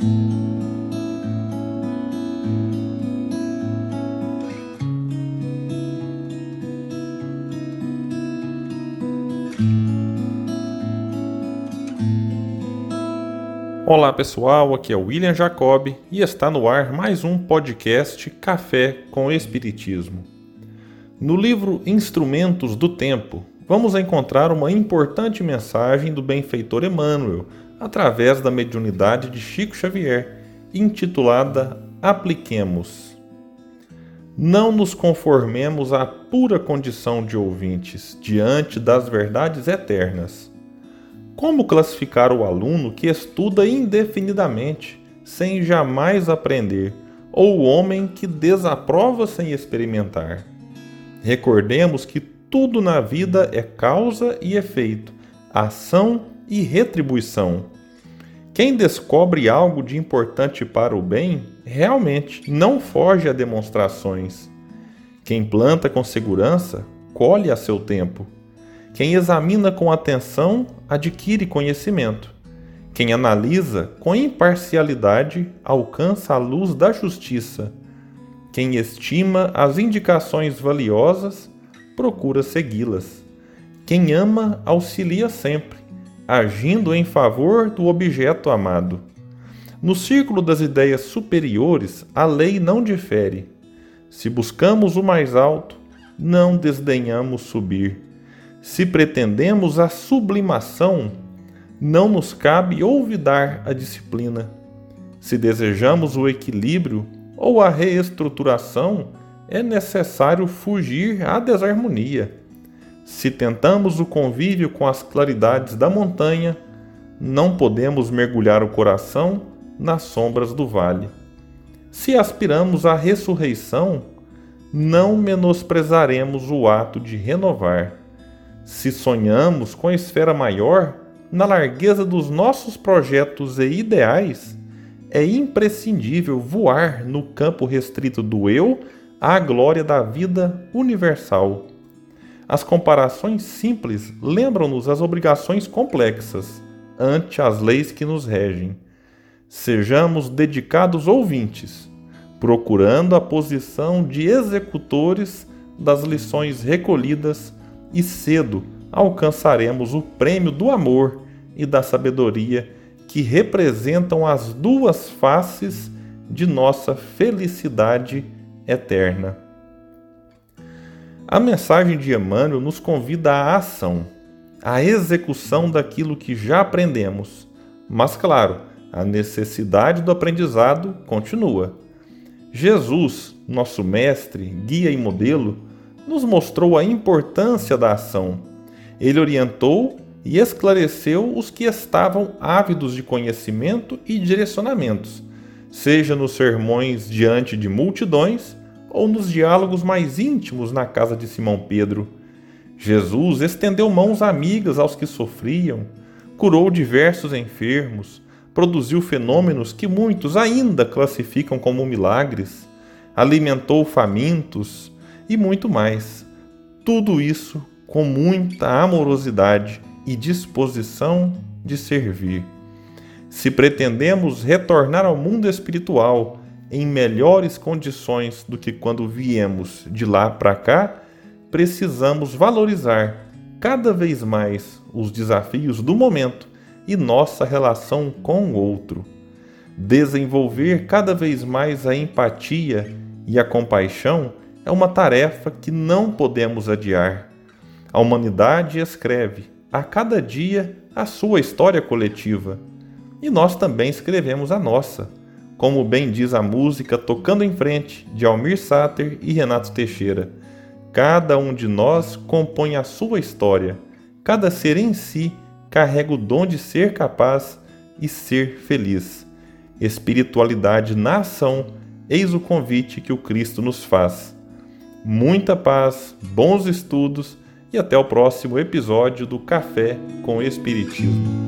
Olá pessoal, aqui é o William Jacob e está no ar mais um podcast Café com Espiritismo. No livro Instrumentos do Tempo, vamos encontrar uma importante mensagem do benfeitor Emmanuel através da mediunidade de Chico Xavier, intitulada Apliquemos. Não nos conformemos à pura condição de ouvintes diante das verdades eternas como classificar o aluno que estuda indefinidamente, sem jamais aprender, ou o homem que desaprova sem experimentar? Recordemos que tudo na vida é causa e efeito, ação e retribuição. Quem descobre algo de importante para o bem, realmente não foge a demonstrações. Quem planta com segurança, colhe a seu tempo. Quem examina com atenção adquire conhecimento. Quem analisa com imparcialidade alcança a luz da justiça. Quem estima as indicações valiosas procura segui-las. Quem ama auxilia sempre, agindo em favor do objeto amado. No círculo das ideias superiores, a lei não difere. Se buscamos o mais alto, não desdenhamos subir. Se pretendemos a sublimação, não nos cabe olvidar a disciplina. Se desejamos o equilíbrio ou a reestruturação, é necessário fugir à desarmonia. Se tentamos o convívio com as claridades da montanha, não podemos mergulhar o coração nas sombras do vale. Se aspiramos à ressurreição, não menosprezaremos o ato de renovar. Se sonhamos com a esfera maior, na largueza dos nossos projetos e ideais, é imprescindível voar no campo restrito do eu à glória da vida universal. As comparações simples lembram-nos as obrigações complexas ante as leis que nos regem. Sejamos dedicados ouvintes, procurando a posição de executores das lições recolhidas e cedo alcançaremos o prêmio do amor e da sabedoria que representam as duas faces de nossa felicidade eterna. A mensagem de Emmanuel nos convida à ação, à execução daquilo que já aprendemos. Mas, claro, a necessidade do aprendizado continua. Jesus, nosso mestre, guia e modelo, nos mostrou a importância da ação. Ele orientou e esclareceu os que estavam ávidos de conhecimento e direcionamentos, seja nos sermões diante de multidões ou nos diálogos mais íntimos na casa de Simão Pedro. Jesus estendeu mãos amigas aos que sofriam, curou diversos enfermos, produziu fenômenos que muitos ainda classificam como milagres, alimentou famintos, e muito mais. Tudo isso com muita amorosidade e disposição de servir. Se pretendemos retornar ao mundo espiritual em melhores condições do que quando viemos de lá para cá, precisamos valorizar cada vez mais os desafios do momento e nossa relação com o outro. Desenvolver cada vez mais a empatia e a compaixão é uma tarefa que não podemos adiar. A humanidade escreve a cada dia a sua história coletiva e nós também escrevemos a nossa, como bem diz a música Tocando em Frente de Almir Sater e Renato Teixeira. Cada um de nós compõe a sua história, cada ser em si carrega o dom de ser capaz e ser feliz. Espiritualidade na ação, eis o convite que o Cristo nos faz muita paz, bons estudos e até o próximo episódio do Café com Espiritismo.